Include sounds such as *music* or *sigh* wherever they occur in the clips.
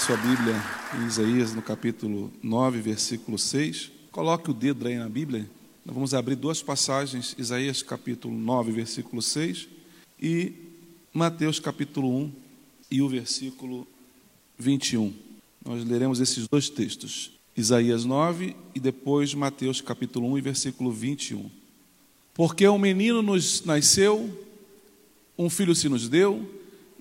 Sua Bíblia em Isaías, no capítulo 9, versículo 6. Coloque o dedo aí na Bíblia. Nós vamos abrir duas passagens, Isaías capítulo 9, versículo 6 e Mateus capítulo 1 e o versículo 21. Nós leremos esses dois textos, Isaías 9 e depois Mateus capítulo 1 e versículo 21. Porque um menino nos nasceu, um filho se nos deu,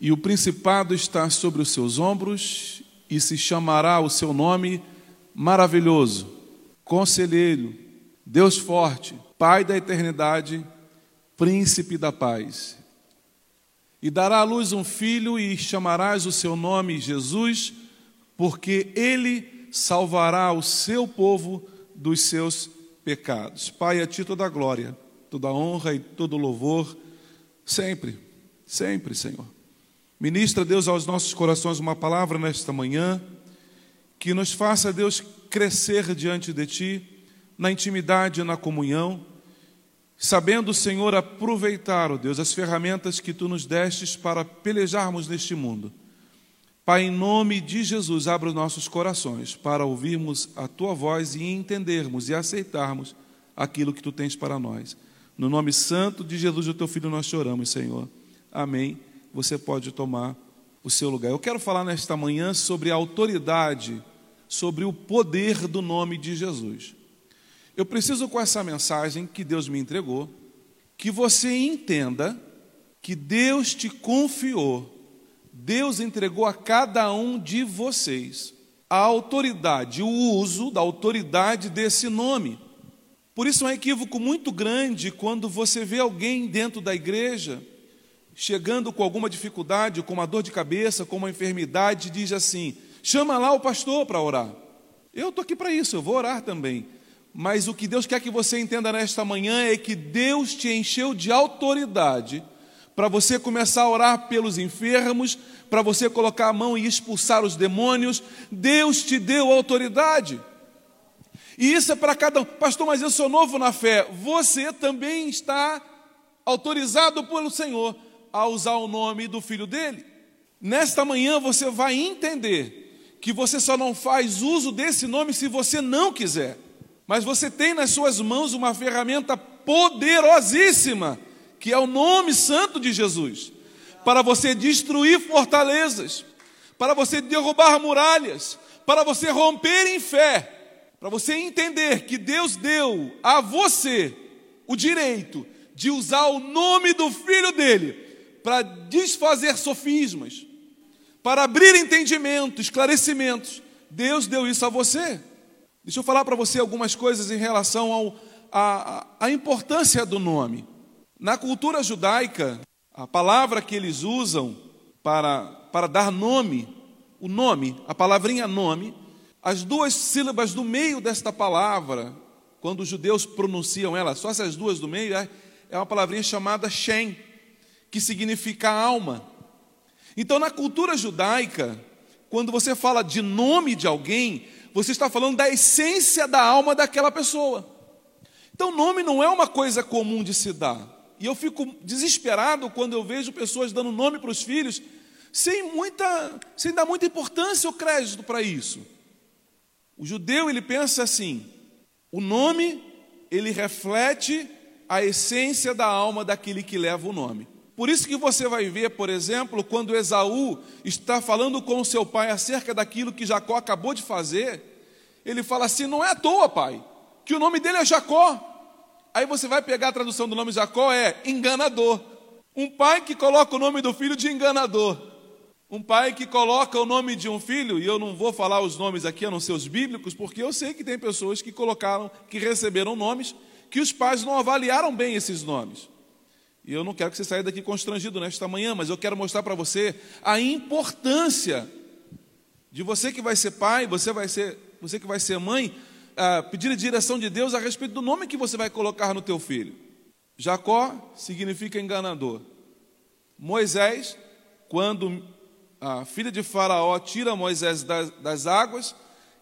e o principado está sobre os seus ombros, e se chamará o seu nome maravilhoso, conselheiro, Deus forte, Pai da eternidade, príncipe da paz. E dará à luz um filho, e chamarás o seu nome Jesus, porque ele salvará o seu povo dos seus pecados. Pai, a ti toda a glória, toda a honra e todo o louvor, sempre, sempre, Senhor. Ministra, Deus, aos nossos corações uma palavra nesta manhã que nos faça, Deus, crescer diante de Ti, na intimidade e na comunhão, sabendo, Senhor, aproveitar, ó Deus, as ferramentas que Tu nos destes para pelejarmos neste mundo. Pai, em nome de Jesus, abra os nossos corações para ouvirmos a Tua voz e entendermos e aceitarmos aquilo que Tu tens para nós. No nome santo de Jesus, o Teu Filho, nós choramos, Senhor. Amém você pode tomar o seu lugar. Eu quero falar nesta manhã sobre a autoridade, sobre o poder do nome de Jesus. Eu preciso, com essa mensagem que Deus me entregou, que você entenda que Deus te confiou, Deus entregou a cada um de vocês a autoridade, o uso da autoridade desse nome. Por isso é um equívoco muito grande quando você vê alguém dentro da igreja chegando com alguma dificuldade, com uma dor de cabeça, com uma enfermidade, diz assim: chama lá o pastor para orar. Eu estou aqui para isso, eu vou orar também. Mas o que Deus quer que você entenda nesta manhã é que Deus te encheu de autoridade para você começar a orar pelos enfermos, para você colocar a mão e expulsar os demônios. Deus te deu autoridade. E isso é para cada um. Pastor, mas eu sou novo na fé. Você também está autorizado pelo Senhor a usar o nome do filho dele. Nesta manhã você vai entender que você só não faz uso desse nome se você não quiser. Mas você tem nas suas mãos uma ferramenta poderosíssima, que é o nome santo de Jesus, para você destruir fortalezas, para você derrubar muralhas, para você romper em fé, para você entender que Deus deu a você o direito de usar o nome do filho dele para desfazer sofismas, para abrir entendimento, esclarecimentos. Deus deu isso a você. Deixa eu falar para você algumas coisas em relação à importância do nome. Na cultura judaica, a palavra que eles usam para, para dar nome, o nome, a palavrinha nome, as duas sílabas do meio desta palavra, quando os judeus pronunciam ela, só essas duas do meio, é, é uma palavrinha chamada Shem que significa alma. Então, na cultura judaica, quando você fala de nome de alguém, você está falando da essência da alma daquela pessoa. Então, nome não é uma coisa comum de se dar. E eu fico desesperado quando eu vejo pessoas dando nome para os filhos sem muita, sem dar muita importância ou crédito para isso. O judeu ele pensa assim: o nome ele reflete a essência da alma daquele que leva o nome. Por isso que você vai ver, por exemplo, quando Esaú está falando com seu pai acerca daquilo que Jacó acabou de fazer, ele fala assim: não é à toa, pai, que o nome dele é Jacó. Aí você vai pegar a tradução do nome Jacó, é enganador. Um pai que coloca o nome do filho de enganador. Um pai que coloca o nome de um filho, e eu não vou falar os nomes aqui, a não ser os bíblicos, porque eu sei que tem pessoas que colocaram, que receberam nomes, que os pais não avaliaram bem esses nomes. E eu não quero que você saia daqui constrangido nesta manhã, mas eu quero mostrar para você a importância de você que vai ser pai, você vai ser, você que vai ser mãe, pedir a direção de Deus a respeito do nome que você vai colocar no teu filho. Jacó significa enganador. Moisés, quando a filha de Faraó tira Moisés das, das águas,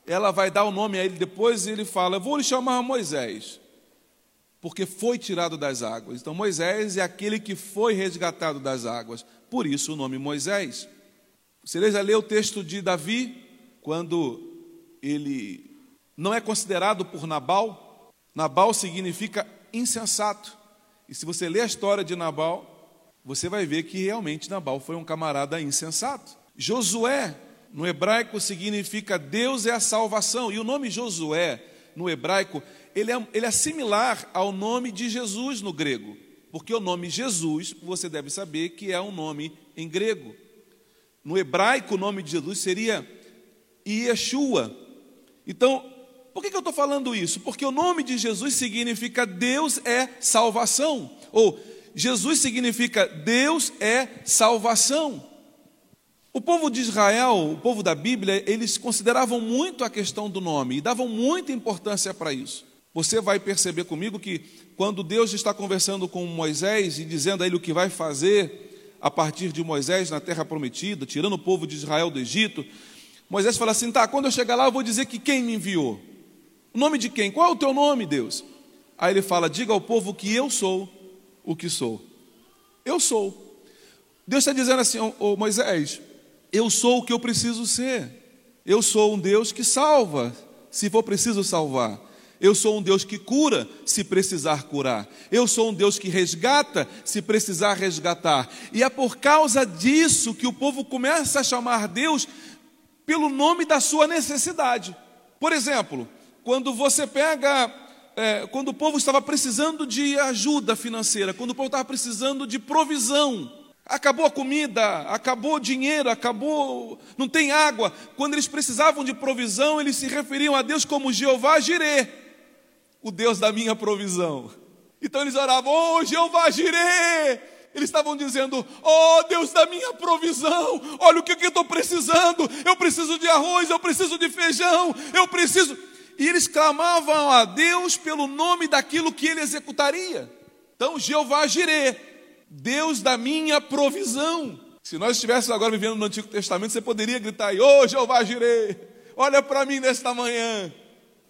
ela vai dar o nome a ele depois e ele fala: Eu vou lhe chamar Moisés, porque foi tirado das águas. Então, Moisés é aquele que foi resgatado das águas, por isso o nome Moisés. Você já leu o texto de Davi, quando ele não é considerado por Nabal? Nabal significa insensato. E se você ler a história de Nabal, você vai ver que realmente Nabal foi um camarada insensato. Josué, no hebraico, significa Deus é a salvação. E o nome Josué, no hebraico, ele é, ele é similar ao nome de Jesus no grego. Porque o nome Jesus, você deve saber que é um nome em grego. No hebraico, o nome de Jesus seria Yeshua. Então, por que, eu estou falando isso? Porque o nome de Jesus significa Deus é salvação. Ou Jesus significa Deus é salvação. O povo de Israel, o povo da Bíblia, eles consideravam muito a questão do nome e davam muita importância para isso. Você vai perceber comigo que quando Deus está conversando com Moisés e dizendo a ele o que vai fazer a partir de Moisés na terra prometida, tirando o povo de Israel do Egito, Moisés fala assim: tá, quando eu chegar lá, eu vou dizer que quem me enviou. O nome de quem? Qual é o teu nome, Deus? Aí ele fala: diga ao povo que eu sou o que sou. Eu sou. Deus está dizendo assim, oh, Moisés, eu sou o que eu preciso ser. Eu sou um Deus que salva, se for preciso salvar. Eu sou um Deus que cura, se precisar curar. Eu sou um Deus que resgata, se precisar resgatar. E é por causa disso que o povo começa a chamar Deus pelo nome da sua necessidade. Por exemplo, quando você pega é, quando o povo estava precisando de ajuda financeira, quando o povo estava precisando de provisão, acabou a comida, acabou o dinheiro, acabou, não tem água. Quando eles precisavam de provisão, eles se referiam a Deus como Jeová Jirê, o Deus da minha provisão. Então eles oravam, oh Jeová Jirê, eles estavam dizendo: Oh Deus da minha provisão, olha o que eu estou precisando. Eu preciso de arroz, eu preciso de feijão, eu preciso e eles clamavam a Deus pelo nome daquilo que ele executaria. Então, Jeová Jirê, Deus da minha provisão. Se nós estivéssemos agora vivendo no Antigo Testamento, você poderia gritar aí, ô oh, Jeová Jirê, olha para mim nesta manhã.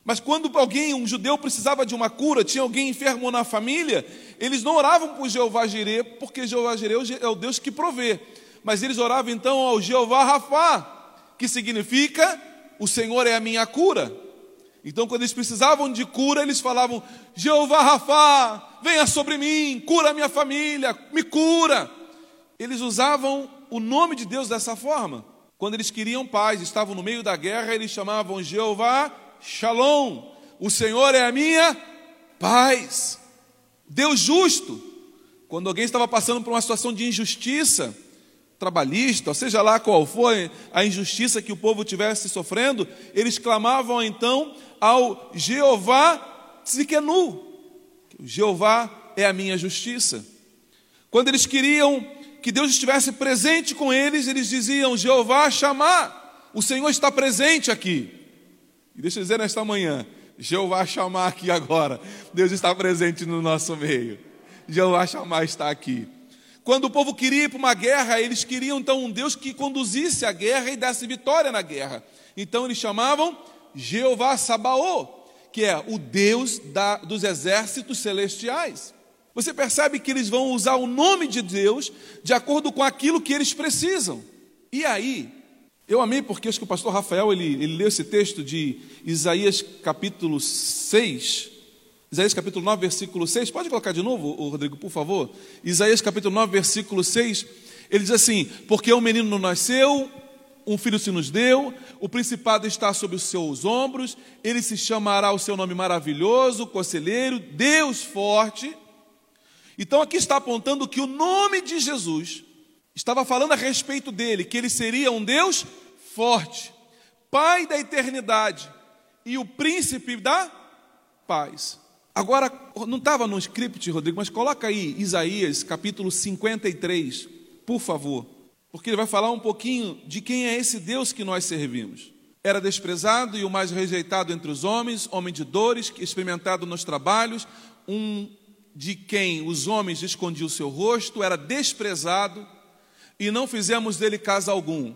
Mas quando alguém, um judeu, precisava de uma cura, tinha alguém enfermo na família, eles não oravam por Jeová Jirê, porque Jeová Jirê é o Deus que provê. Mas eles oravam então ao Jeová Rafá, que significa o Senhor é a minha cura. Então, quando eles precisavam de cura, eles falavam: Jeová Rafá, venha sobre mim, cura minha família, me cura. Eles usavam o nome de Deus dessa forma. Quando eles queriam paz, estavam no meio da guerra, eles chamavam Jeová Shalom, o Senhor é a minha paz. Deus justo. Quando alguém estava passando por uma situação de injustiça, trabalhista, seja lá qual foi a injustiça que o povo tivesse sofrendo, eles clamavam então ao Jeová Tzikenu. Jeová é a minha justiça. Quando eles queriam que Deus estivesse presente com eles, eles diziam: Jeová chamar, o Senhor está presente aqui. E deixa eu dizer nesta manhã: Jeová chamar aqui agora, Deus está presente no nosso meio. Jeová chamar está aqui. Quando o povo queria ir para uma guerra, eles queriam então um Deus que conduzisse a guerra e desse vitória na guerra. Então eles chamavam Jeová Sabaô, que é o Deus da, dos exércitos celestiais. Você percebe que eles vão usar o nome de Deus de acordo com aquilo que eles precisam. E aí, eu amei porque acho que o pastor Rafael ele, ele leu esse texto de Isaías capítulo 6, Isaías capítulo 9, versículo 6. Pode colocar de novo, Rodrigo, por favor? Isaías capítulo 9, versículo 6. Ele diz assim: Porque um menino nasceu, um filho se nos deu, o principado está sobre os seus ombros, ele se chamará o seu nome maravilhoso, conselheiro, Deus forte. Então aqui está apontando que o nome de Jesus Estava falando a respeito dele, que ele seria um Deus forte, Pai da eternidade e o príncipe da paz. Agora, não estava no script, Rodrigo, mas coloca aí Isaías capítulo 53, por favor, porque ele vai falar um pouquinho de quem é esse Deus que nós servimos. Era desprezado e o mais rejeitado entre os homens, homem de dores, experimentado nos trabalhos, um de quem os homens escondiam o seu rosto, era desprezado e não fizemos dele caso algum.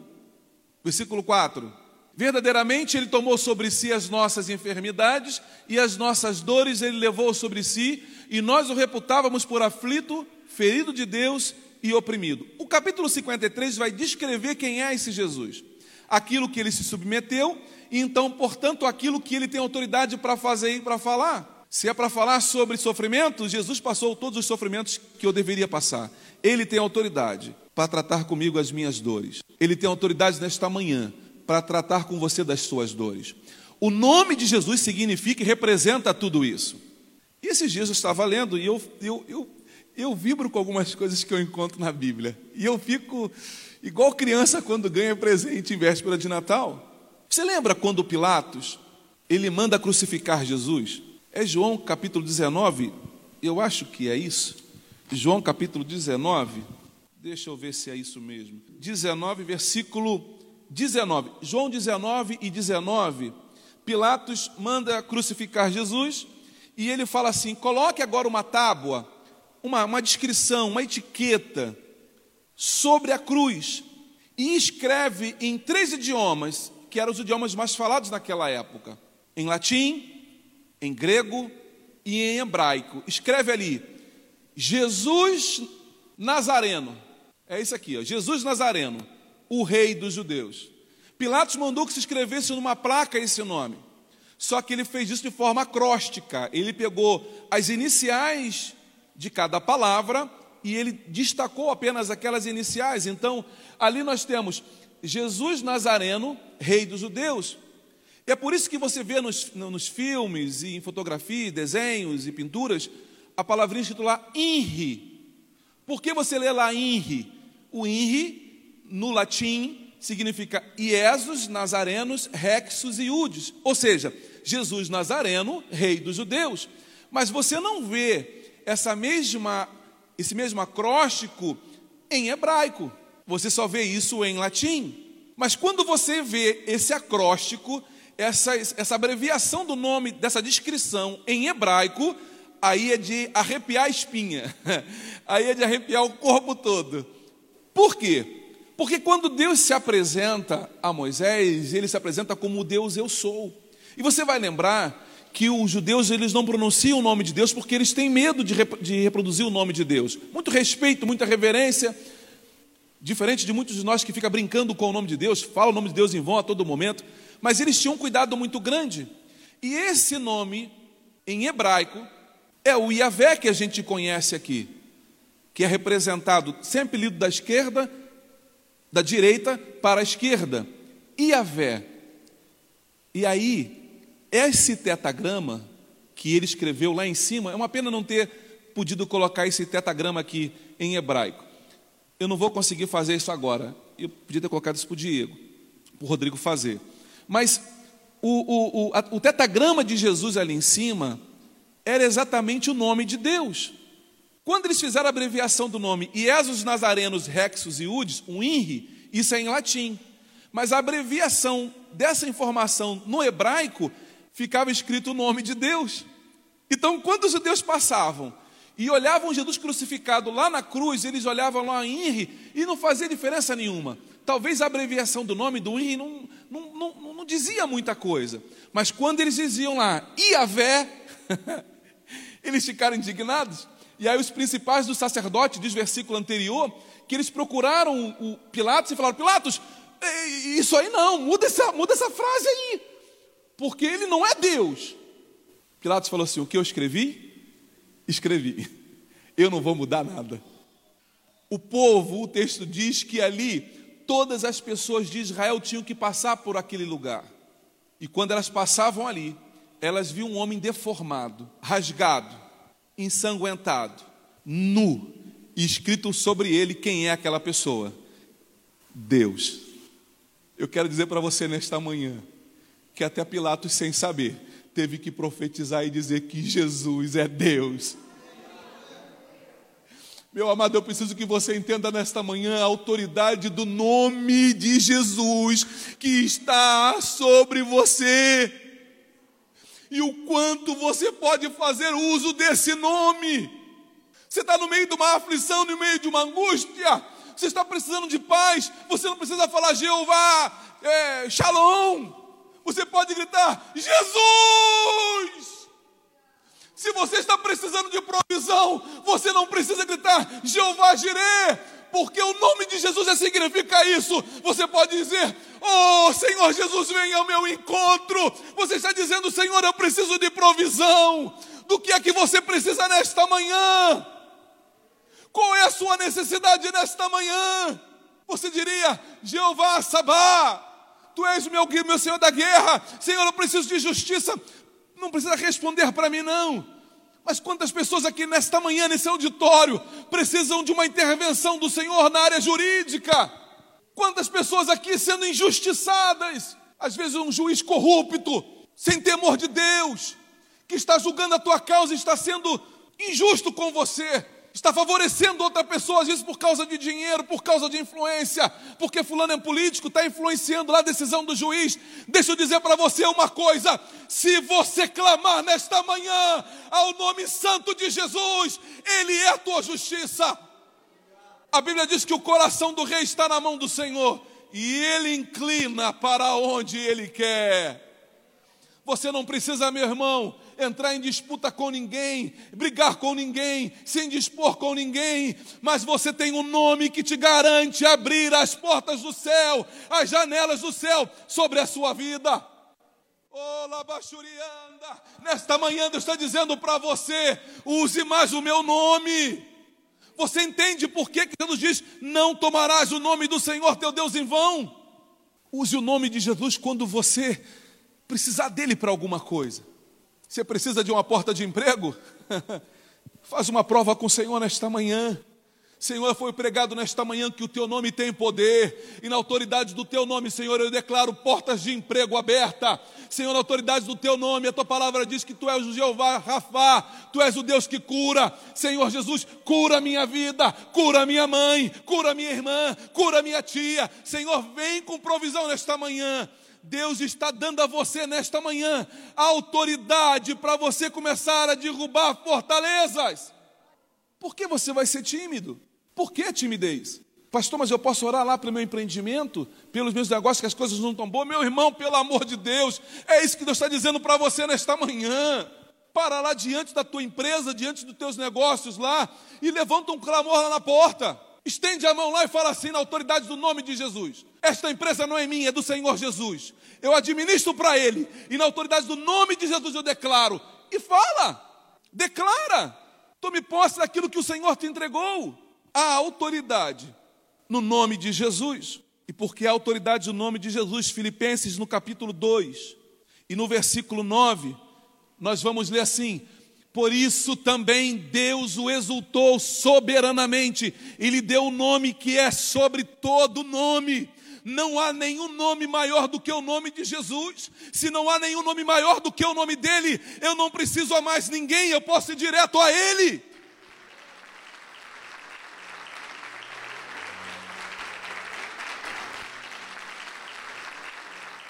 Versículo 4. Verdadeiramente ele tomou sobre si as nossas enfermidades e as nossas dores ele levou sobre si, e nós o reputávamos por aflito, ferido de Deus e oprimido. O capítulo 53 vai descrever quem é esse Jesus. Aquilo que ele se submeteu, e então, portanto, aquilo que ele tem autoridade para fazer e para falar. Se é para falar sobre sofrimento, Jesus passou todos os sofrimentos que eu deveria passar. Ele tem autoridade para tratar comigo as minhas dores. Ele tem autoridade nesta manhã para tratar com você das suas dores. O nome de Jesus significa e representa tudo isso. E esses dias eu estava lendo e eu, eu, eu, eu vibro com algumas coisas que eu encontro na Bíblia. E eu fico igual criança quando ganha presente em véspera de Natal. Você lembra quando Pilatos ele manda crucificar Jesus? É João capítulo 19, eu acho que é isso. João capítulo 19, deixa eu ver se é isso mesmo. 19, versículo 19. João 19 e 19, Pilatos manda crucificar Jesus e ele fala assim: coloque agora uma tábua, uma, uma descrição, uma etiqueta sobre a cruz e escreve em três idiomas, que eram os idiomas mais falados naquela época: em latim, em grego e em hebraico. Escreve ali: Jesus Nazareno. É isso aqui, ó, Jesus Nazareno o rei dos judeus. Pilatos mandou que se escrevesse numa placa esse nome. Só que ele fez isso de forma acróstica. Ele pegou as iniciais de cada palavra e ele destacou apenas aquelas iniciais. Então, ali nós temos Jesus Nazareno, rei dos judeus. E é por isso que você vê nos, nos filmes, e em fotografia, desenhos e pinturas, a palavrinha escrita lá INRI. Por que você lê lá INRI? O INRI no latim, significa Iesus, Nazarenos, Rexus e Udes, ou seja, Jesus Nazareno, rei dos judeus. Mas você não vê essa mesma, esse mesmo acróstico em hebraico, você só vê isso em latim. Mas quando você vê esse acróstico, essa, essa abreviação do nome, dessa descrição em hebraico, aí é de arrepiar a espinha, *laughs* aí é de arrepiar o corpo todo. Por quê? Porque quando Deus se apresenta a Moisés, ele se apresenta como Deus eu sou. E você vai lembrar que os judeus eles não pronunciam o nome de Deus porque eles têm medo de, de reproduzir o nome de Deus. Muito respeito, muita reverência, diferente de muitos de nós que ficam brincando com o nome de Deus, falam o nome de Deus em vão a todo momento, mas eles tinham um cuidado muito grande. E esse nome, em hebraico, é o Yahvé que a gente conhece aqui, que é representado sempre lido da esquerda da direita para a esquerda. E a vé. E aí, esse tetagrama que ele escreveu lá em cima, é uma pena não ter podido colocar esse tetagrama aqui em hebraico. Eu não vou conseguir fazer isso agora. Eu podia ter colocado isso para o Diego, para o Rodrigo fazer. Mas o, o, o, a, o tetagrama de Jesus ali em cima era exatamente o nome de Deus. Quando eles fizeram a abreviação do nome Iesus Nazarenos Rexus e Udes, um INRI, isso é em latim. Mas a abreviação dessa informação no hebraico ficava escrito o nome de Deus. Então, quando os judeus passavam e olhavam Jesus crucificado lá na cruz, eles olhavam lá INRI e não fazia diferença nenhuma. Talvez a abreviação do nome do INRI não, não, não, não dizia muita coisa. Mas quando eles diziam lá, Iavé, *laughs* eles ficaram indignados. E aí os principais do sacerdote, diz o versículo anterior, que eles procuraram o Pilatos e falaram: Pilatos, isso aí não, muda essa, muda essa frase aí, porque ele não é Deus. Pilatos falou assim: O que eu escrevi? Escrevi. Eu não vou mudar nada. O povo, o texto diz que ali todas as pessoas de Israel tinham que passar por aquele lugar. E quando elas passavam ali, elas viam um homem deformado, rasgado, ensanguentado, nu, e escrito sobre ele quem é aquela pessoa: Deus. Eu quero dizer para você nesta manhã que até Pilatos, sem saber, teve que profetizar e dizer que Jesus é Deus. Meu amado, eu preciso que você entenda nesta manhã a autoridade do nome de Jesus que está sobre você. E o quanto você pode fazer uso desse nome. Você está no meio de uma aflição, no meio de uma angústia. Você está precisando de paz. Você não precisa falar Jeová, é, Shalom. Você pode gritar Jesus. Se você está precisando de provisão, você não precisa gritar Jeová Jireh, porque o nome de Jesus significa isso. Você pode dizer: Oh Senhor Jesus, venha ao meu encontro. Você está dizendo: Senhor, eu preciso de provisão. Do que é que você precisa nesta manhã? Qual é a sua necessidade nesta manhã? Você diria: Jeová Sabá, Tu és meu, meu Senhor da guerra. Senhor, eu preciso de justiça. Não precisa responder para mim, não. Mas quantas pessoas aqui nesta manhã, nesse auditório, precisam de uma intervenção do Senhor na área jurídica? Quantas pessoas aqui sendo injustiçadas? Às vezes um juiz corrupto, sem temor de Deus, que está julgando a tua causa, está sendo injusto com você está favorecendo outra pessoa, às vezes por causa de dinheiro, por causa de influência, porque fulano é político, está influenciando lá a decisão do juiz. Deixa eu dizer para você uma coisa: se você clamar nesta manhã ao nome santo de Jesus, Ele é a tua justiça. A Bíblia diz que o coração do rei está na mão do Senhor e ele inclina para onde ele quer. Você não precisa, meu irmão, entrar em disputa com ninguém, brigar com ninguém, se indispor com ninguém, mas você tem um nome que te garante abrir as portas do céu, as janelas do céu sobre a sua vida. Olá, Bachurianda, nesta manhã Deus está dizendo para você: use mais o meu nome. Você entende por que, Jesus diz: não tomarás o nome do Senhor teu Deus em vão? Use o nome de Jesus quando você precisar dele para alguma coisa. Você precisa de uma porta de emprego? *laughs* Faz uma prova com o Senhor nesta manhã. Senhor, foi pregado nesta manhã que o teu nome tem poder, e na autoridade do teu nome, Senhor, eu declaro portas de emprego aberta. Senhor, na autoridade do teu nome, a tua palavra diz que tu és o Jeová Rafá, tu és o Deus que cura. Senhor Jesus, cura minha vida, cura minha mãe, cura minha irmã, cura minha tia. Senhor, vem com provisão nesta manhã. Deus está dando a você nesta manhã a autoridade para você começar a derrubar fortalezas. Por que você vai ser tímido? Por que timidez? Pastor, mas eu posso orar lá pelo meu empreendimento, pelos meus negócios, que as coisas não estão boas? Meu irmão, pelo amor de Deus, é isso que Deus está dizendo para você nesta manhã. Para lá diante da tua empresa, diante dos teus negócios lá, e levanta um clamor lá na porta. Estende a mão lá e fala assim, na autoridade do nome de Jesus: Esta empresa não é minha, é do Senhor Jesus. Eu administro para Ele, e na autoridade do nome de Jesus eu declaro. E fala, declara, tome posse daquilo que o Senhor te entregou. A autoridade no nome de Jesus. E porque a autoridade no nome de Jesus, Filipenses no capítulo 2 e no versículo 9, nós vamos ler assim: por isso também Deus o exultou soberanamente e lhe deu o um nome que é sobre todo nome. Não há nenhum nome maior do que o nome de Jesus. Se não há nenhum nome maior do que o nome dele, eu não preciso a mais ninguém, eu posso ir direto a ele.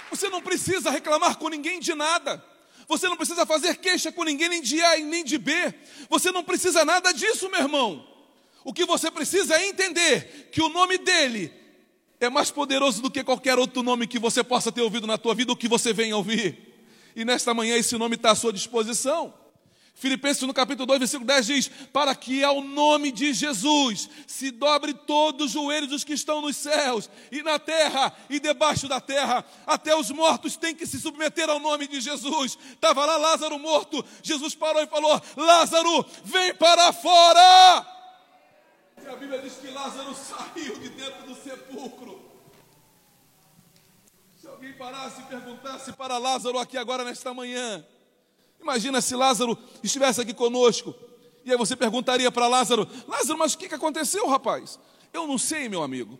Você não precisa reclamar com ninguém de nada. Você não precisa fazer queixa com ninguém, nem de A e nem de B. Você não precisa nada disso, meu irmão. O que você precisa é entender que o nome dele é mais poderoso do que qualquer outro nome que você possa ter ouvido na tua vida ou que você venha ouvir. E nesta manhã esse nome está à sua disposição. Filipenses no capítulo 2, versículo 10 diz: Para que ao nome de Jesus se dobre todos os joelhos dos que estão nos céus e na terra e debaixo da terra, até os mortos têm que se submeter ao nome de Jesus. Estava lá Lázaro morto, Jesus parou e falou: Lázaro, vem para fora. E a Bíblia diz que Lázaro saiu de dentro do sepulcro. Se alguém parasse e perguntasse para Lázaro aqui agora nesta manhã, Imagina se Lázaro estivesse aqui conosco E aí você perguntaria para Lázaro: Lázaro, mas o que aconteceu, rapaz? Eu não sei, meu amigo.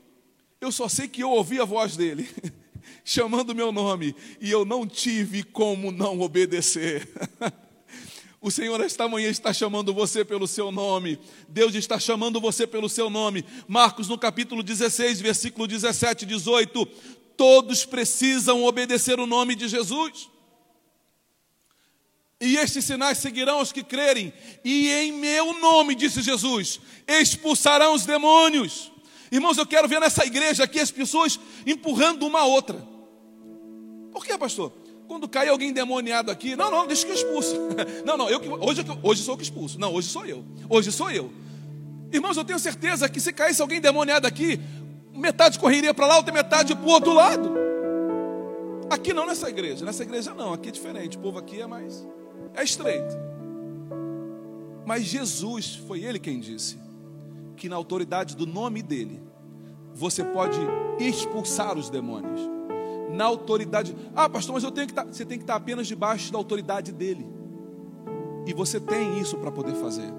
Eu só sei que eu ouvi a voz dele *laughs* chamando meu nome e eu não tive como não obedecer. *laughs* O Senhor esta manhã está chamando você pelo seu nome. Deus está chamando você pelo seu nome. Marcos no capítulo 16, versículo 17 e 18. Todos precisam obedecer o nome de Jesus. E estes sinais seguirão os que crerem. E em meu nome, disse Jesus, expulsarão os demônios. Irmãos, eu quero ver nessa igreja aqui as pessoas empurrando uma a outra. Por que, pastor? Quando cai alguém endemoniado aqui, não, não, deixa que eu expulso. *laughs* Não, não, eu, hoje, hoje sou eu que expulso. Não, hoje sou eu. Hoje sou eu. Irmãos, eu tenho certeza que se caísse alguém endemoniado aqui, metade correria para lá, outra metade para o outro lado. Aqui não nessa igreja, nessa igreja não, aqui é diferente. O povo aqui é mais é estreito. Mas Jesus foi ele quem disse que na autoridade do nome dele você pode expulsar os demônios. Na autoridade. Ah, pastor, mas eu tenho que estar. Tá, você tem que estar apenas debaixo da autoridade dele. E você tem isso para poder fazer.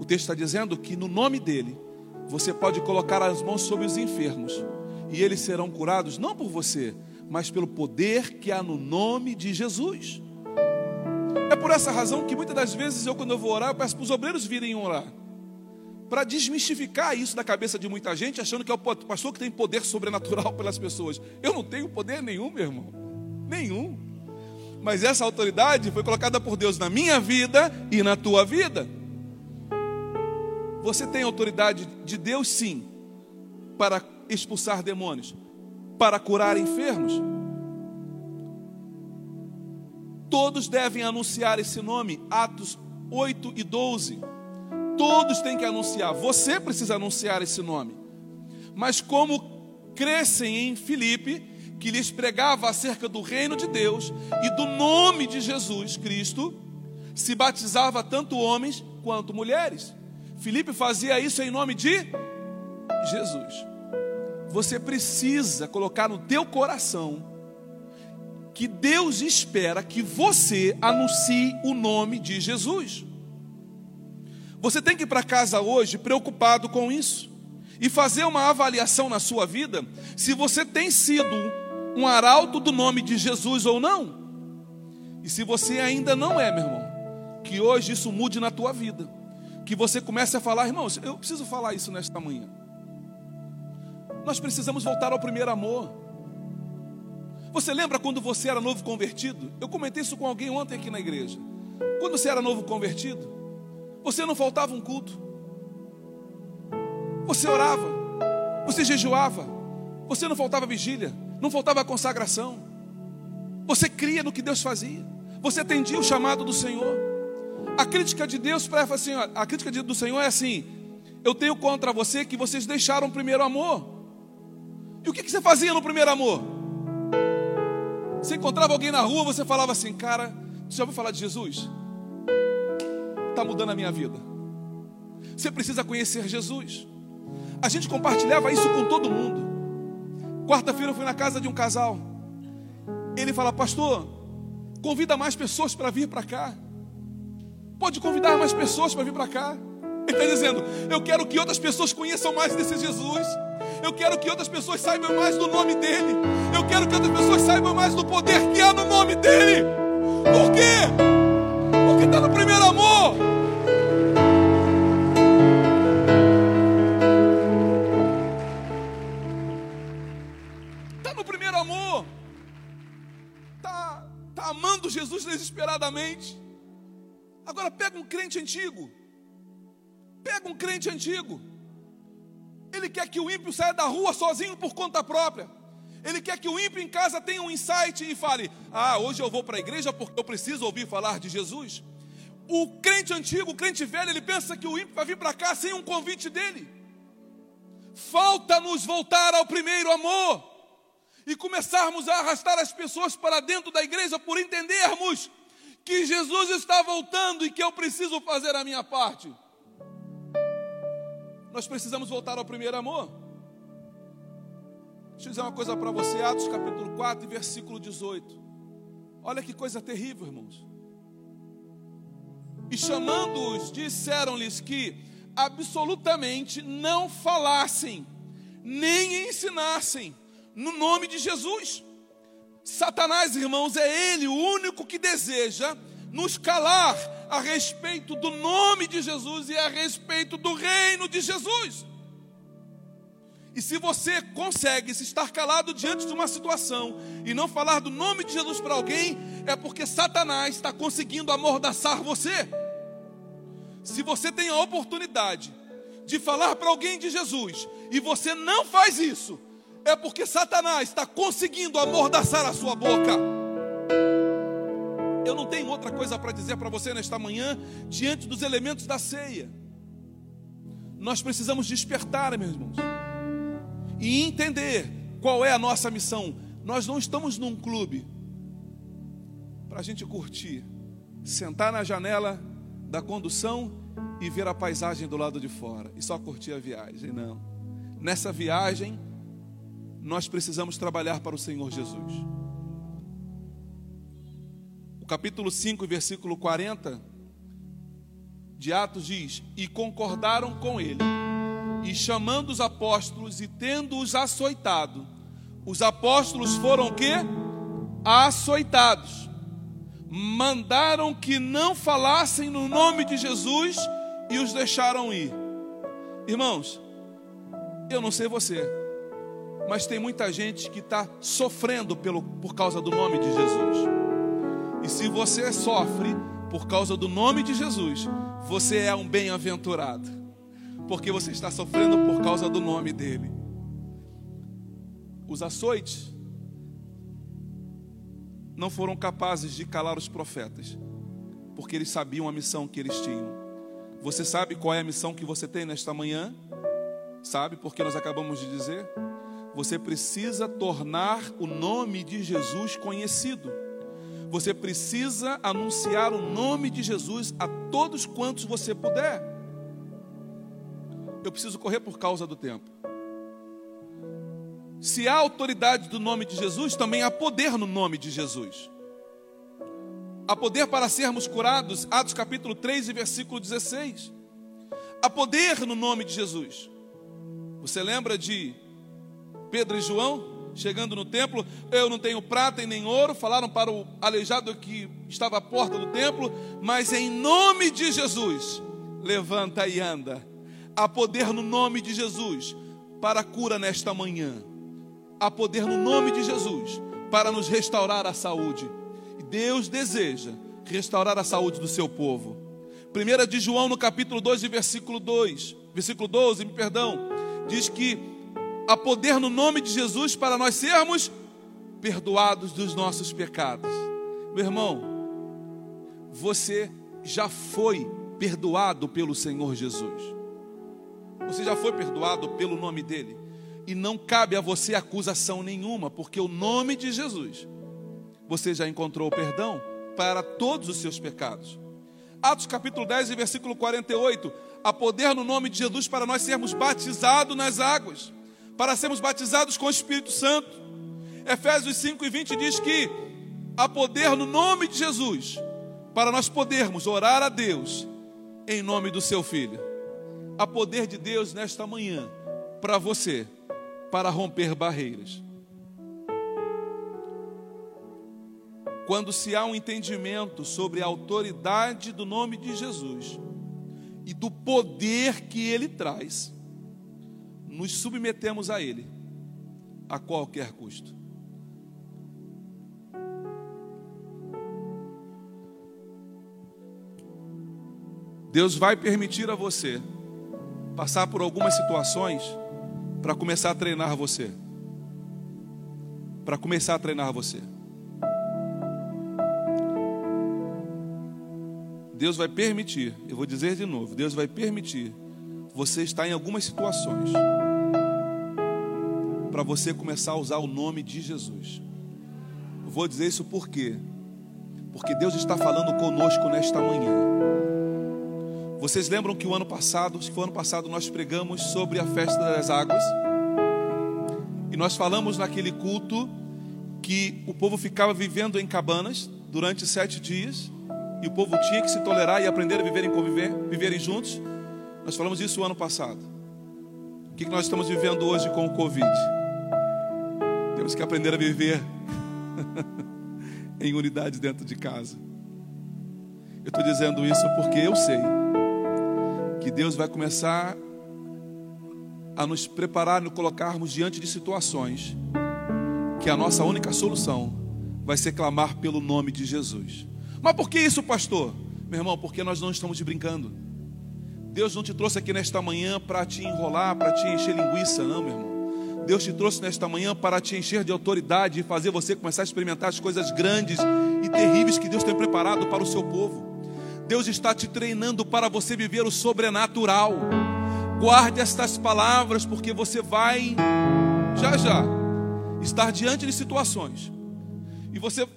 O texto está dizendo que no nome dele você pode colocar as mãos sobre os enfermos e eles serão curados não por você, mas pelo poder que há no nome de Jesus. É por essa razão que muitas das vezes eu, quando eu vou orar, eu peço para os obreiros virem orar. Para desmistificar isso da cabeça de muita gente, achando que é o pastor que tem poder sobrenatural *laughs* pelas pessoas. Eu não tenho poder nenhum, meu irmão. Nenhum. Mas essa autoridade foi colocada por Deus na minha vida e na tua vida. Você tem autoridade de Deus, sim, para expulsar demônios, para curar enfermos Todos devem anunciar esse nome, Atos 8 e 12. Todos têm que anunciar, você precisa anunciar esse nome. Mas como crescem em Filipe, que lhes pregava acerca do reino de Deus e do nome de Jesus Cristo, se batizava tanto homens quanto mulheres. Filipe fazia isso em nome de Jesus. Você precisa colocar no teu coração que Deus espera que você anuncie o nome de Jesus. Você tem que ir para casa hoje preocupado com isso e fazer uma avaliação na sua vida se você tem sido um arauto do nome de Jesus ou não. E se você ainda não é, meu irmão, que hoje isso mude na tua vida. Que você comece a falar, irmãos, eu preciso falar isso nesta manhã. Nós precisamos voltar ao primeiro amor. Você lembra quando você era novo convertido? Eu comentei isso com alguém ontem aqui na igreja. Quando você era novo convertido, você não faltava um culto. Você orava, você jejuava, você não faltava vigília, não faltava consagração. Você cria no que Deus fazia. Você atendia o chamado do Senhor. A crítica de Deus para assim, a crítica do Senhor é assim: eu tenho contra você que vocês deixaram o primeiro amor. E o que você fazia no primeiro amor? Você encontrava alguém na rua, você falava assim, cara, você já ouviu falar de Jesus? Está mudando a minha vida. Você precisa conhecer Jesus. A gente compartilhava isso com todo mundo. Quarta-feira eu fui na casa de um casal. Ele fala, pastor, convida mais pessoas para vir para cá. Pode convidar mais pessoas para vir para cá. Ele está dizendo, eu quero que outras pessoas conheçam mais desse Jesus. Eu quero que outras pessoas saibam mais do nome dele. Eu quero que outras pessoas saibam mais do poder que há no nome dele. Por quê? Porque está no primeiro amor. Está no primeiro amor. Está tá amando Jesus desesperadamente. Agora pega um crente antigo. Pega um crente antigo ele quer que o ímpio saia da rua sozinho por conta própria. Ele quer que o ímpio em casa tenha um insight e fale: Ah, hoje eu vou para a igreja porque eu preciso ouvir falar de Jesus. O crente antigo, o crente velho, ele pensa que o ímpio vai vir para cá sem um convite dele. Falta-nos voltar ao primeiro amor e começarmos a arrastar as pessoas para dentro da igreja por entendermos que Jesus está voltando e que eu preciso fazer a minha parte nós precisamos voltar ao primeiro amor. Deixa eu dizer uma coisa para você, Atos capítulo 4, versículo 18. Olha que coisa terrível, irmãos. E chamando-os, disseram-lhes que absolutamente não falassem, nem ensinassem no nome de Jesus. Satanás, irmãos, é ele o único que deseja nos calar a respeito do nome de Jesus e a respeito do reino de Jesus. E se você consegue se estar calado diante de uma situação e não falar do nome de Jesus para alguém, é porque Satanás está conseguindo amordaçar você. Se você tem a oportunidade de falar para alguém de Jesus e você não faz isso, é porque Satanás está conseguindo amordaçar a sua boca. Eu não tenho outra coisa para dizer para você nesta manhã, diante dos elementos da ceia. Nós precisamos despertar, meus irmãos e entender qual é a nossa missão. Nós não estamos num clube para a gente curtir, sentar na janela da condução e ver a paisagem do lado de fora e só curtir a viagem. Não. Nessa viagem, nós precisamos trabalhar para o Senhor Jesus. Capítulo 5, versículo 40 de Atos diz: E concordaram com ele e chamando os apóstolos e tendo-os açoitado, os apóstolos foram o quê? Açoitados. Mandaram que não falassem no nome de Jesus e os deixaram ir. Irmãos, eu não sei você, mas tem muita gente que está sofrendo pelo, por causa do nome de Jesus. E se você sofre por causa do nome de Jesus, você é um bem-aventurado porque você está sofrendo por causa do nome dele. Os açoites não foram capazes de calar os profetas, porque eles sabiam a missão que eles tinham. Você sabe qual é a missão que você tem nesta manhã? Sabe, porque nós acabamos de dizer? Você precisa tornar o nome de Jesus conhecido. Você precisa anunciar o nome de Jesus a todos quantos você puder eu preciso correr por causa do tempo. Se há autoridade do nome de Jesus, também há poder no nome de Jesus. Há poder para sermos curados, Atos capítulo 3 e versículo 16. Há poder no nome de Jesus. Você lembra de Pedro e João chegando no templo? Eu não tenho prata e nem ouro, falaram para o aleijado que estava à porta do templo, mas em nome de Jesus, levanta e anda. Há poder no nome de Jesus para a cura nesta manhã. Há poder no nome de Jesus para nos restaurar a saúde. Deus deseja restaurar a saúde do seu povo. 1 de João, no capítulo 2, versículo 2, versículo 12, me perdão, diz que há poder no nome de Jesus para nós sermos perdoados dos nossos pecados. Meu irmão, você já foi perdoado pelo Senhor Jesus. Você já foi perdoado pelo nome dele. E não cabe a você acusação nenhuma, porque o nome de Jesus, você já encontrou perdão para todos os seus pecados. Atos capítulo 10 e versículo 48. Há poder no nome de Jesus para nós sermos batizados nas águas, para sermos batizados com o Espírito Santo. Efésios 5 e 20 diz que há poder no nome de Jesus para nós podermos orar a Deus em nome do seu Filho há poder de Deus nesta manhã para você, para romper barreiras. Quando se há um entendimento sobre a autoridade do nome de Jesus e do poder que ele traz, nos submetemos a ele a qualquer custo. Deus vai permitir a você passar por algumas situações para começar a treinar você. Para começar a treinar você. Deus vai permitir, eu vou dizer de novo, Deus vai permitir você estar em algumas situações para você começar a usar o nome de Jesus. Vou dizer isso por quê? Porque Deus está falando conosco nesta manhã. Vocês lembram que o ano passado, que foi ano passado, nós pregamos sobre a festa das águas? E nós falamos naquele culto que o povo ficava vivendo em cabanas durante sete dias e o povo tinha que se tolerar e aprender a viverem conviver, viverem juntos. Nós falamos isso o ano passado. O que nós estamos vivendo hoje com o Covid? Temos que aprender a viver *laughs* em unidade dentro de casa. Eu estou dizendo isso porque eu sei que Deus vai começar a nos preparar, nos colocarmos diante de situações que a nossa única solução vai ser clamar pelo nome de Jesus. Mas por que isso, pastor? Meu irmão, porque nós não estamos brincando. Deus não te trouxe aqui nesta manhã para te enrolar, para te encher linguiça, não, meu irmão. Deus te trouxe nesta manhã para te encher de autoridade e fazer você começar a experimentar as coisas grandes e terríveis que Deus tem preparado para o seu povo. Deus está te treinando para você viver o sobrenatural. Guarde estas palavras, porque você vai, já já, estar diante de situações. E você,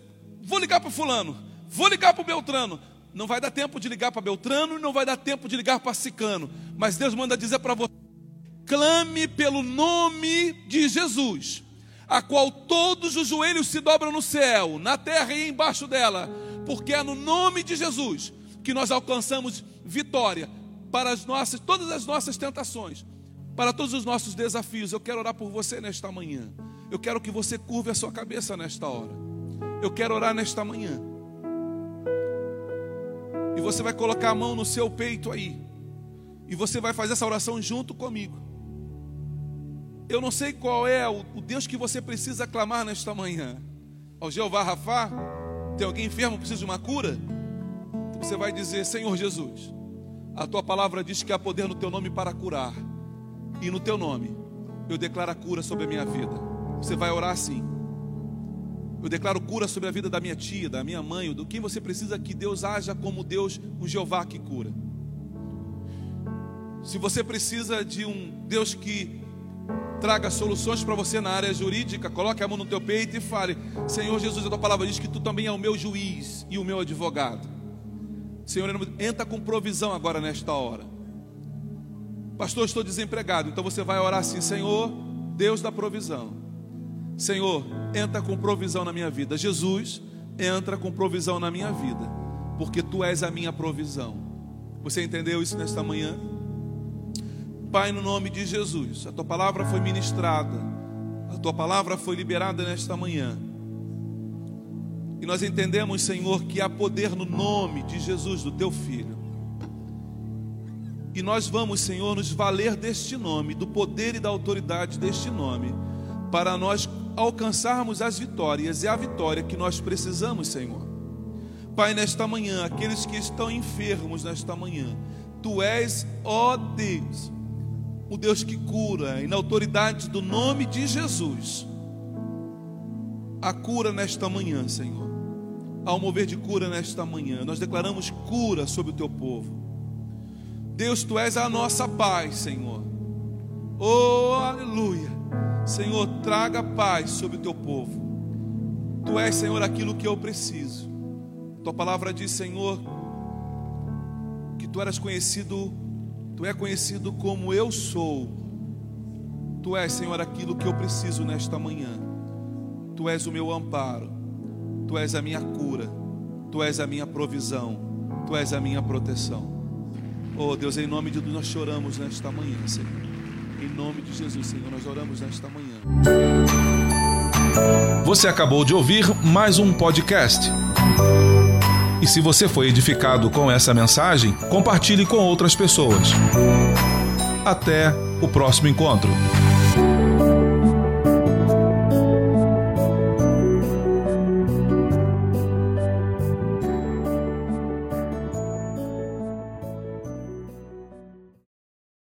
vou ligar para Fulano, vou ligar para o Beltrano. Não vai dar tempo de ligar para Beltrano não vai dar tempo de ligar para Sicano. Mas Deus manda dizer para você: clame pelo nome de Jesus, a qual todos os joelhos se dobram no céu, na terra e embaixo dela, porque é no nome de Jesus que nós alcançamos vitória para as nossas, todas as nossas tentações, para todos os nossos desafios. Eu quero orar por você nesta manhã. Eu quero que você curve a sua cabeça nesta hora. Eu quero orar nesta manhã. E você vai colocar a mão no seu peito aí. E você vai fazer essa oração junto comigo. Eu não sei qual é o, Deus que você precisa clamar nesta manhã. Ao Jeová Rafá? Tem alguém enfermo precisa de uma cura? Então você vai dizer: Senhor Jesus, a tua palavra diz que há poder no teu nome para curar. E no teu nome eu declaro a cura sobre a minha vida. Você vai orar assim. Eu declaro cura sobre a vida da minha tia, da minha mãe, do quem você precisa que Deus haja como Deus, o Jeová que cura. Se você precisa de um Deus que traga soluções para você na área jurídica, coloque a mão no teu peito e fale: Senhor Jesus, a tua palavra diz que tu também é o meu juiz e o meu advogado. Senhor, entra com provisão agora nesta hora. Pastor, estou desempregado. Então você vai orar assim: Senhor, Deus da provisão. Senhor, entra com provisão na minha vida. Jesus, entra com provisão na minha vida, porque tu és a minha provisão. Você entendeu isso nesta manhã? Pai, no nome de Jesus, a tua palavra foi ministrada, a tua palavra foi liberada nesta manhã. E nós entendemos, Senhor, que há poder no nome de Jesus, do teu filho. E nós vamos, Senhor, nos valer deste nome, do poder e da autoridade deste nome, para nós alcançarmos as vitórias e a vitória que nós precisamos, Senhor. Pai, nesta manhã, aqueles que estão enfermos nesta manhã, Tu és, ó Deus, o Deus que cura, e na autoridade do nome de Jesus, a cura nesta manhã, Senhor ao mover de cura nesta manhã. Nós declaramos cura sobre o teu povo. Deus, tu és a nossa paz, Senhor. Oh, aleluia. Senhor, traga paz sobre o teu povo. Tu és, Senhor, aquilo que eu preciso. Tua palavra diz, Senhor, que tu eras conhecido, tu é conhecido como eu sou. Tu és, Senhor, aquilo que eu preciso nesta manhã. Tu és o meu amparo. Tu és a minha cura, Tu és a minha provisão, Tu és a minha proteção. Oh Deus, em nome de Deus nós choramos nesta manhã, Senhor. Em nome de Jesus, Senhor, nós oramos nesta manhã. Você acabou de ouvir mais um podcast. E se você foi edificado com essa mensagem, compartilhe com outras pessoas. Até o próximo encontro.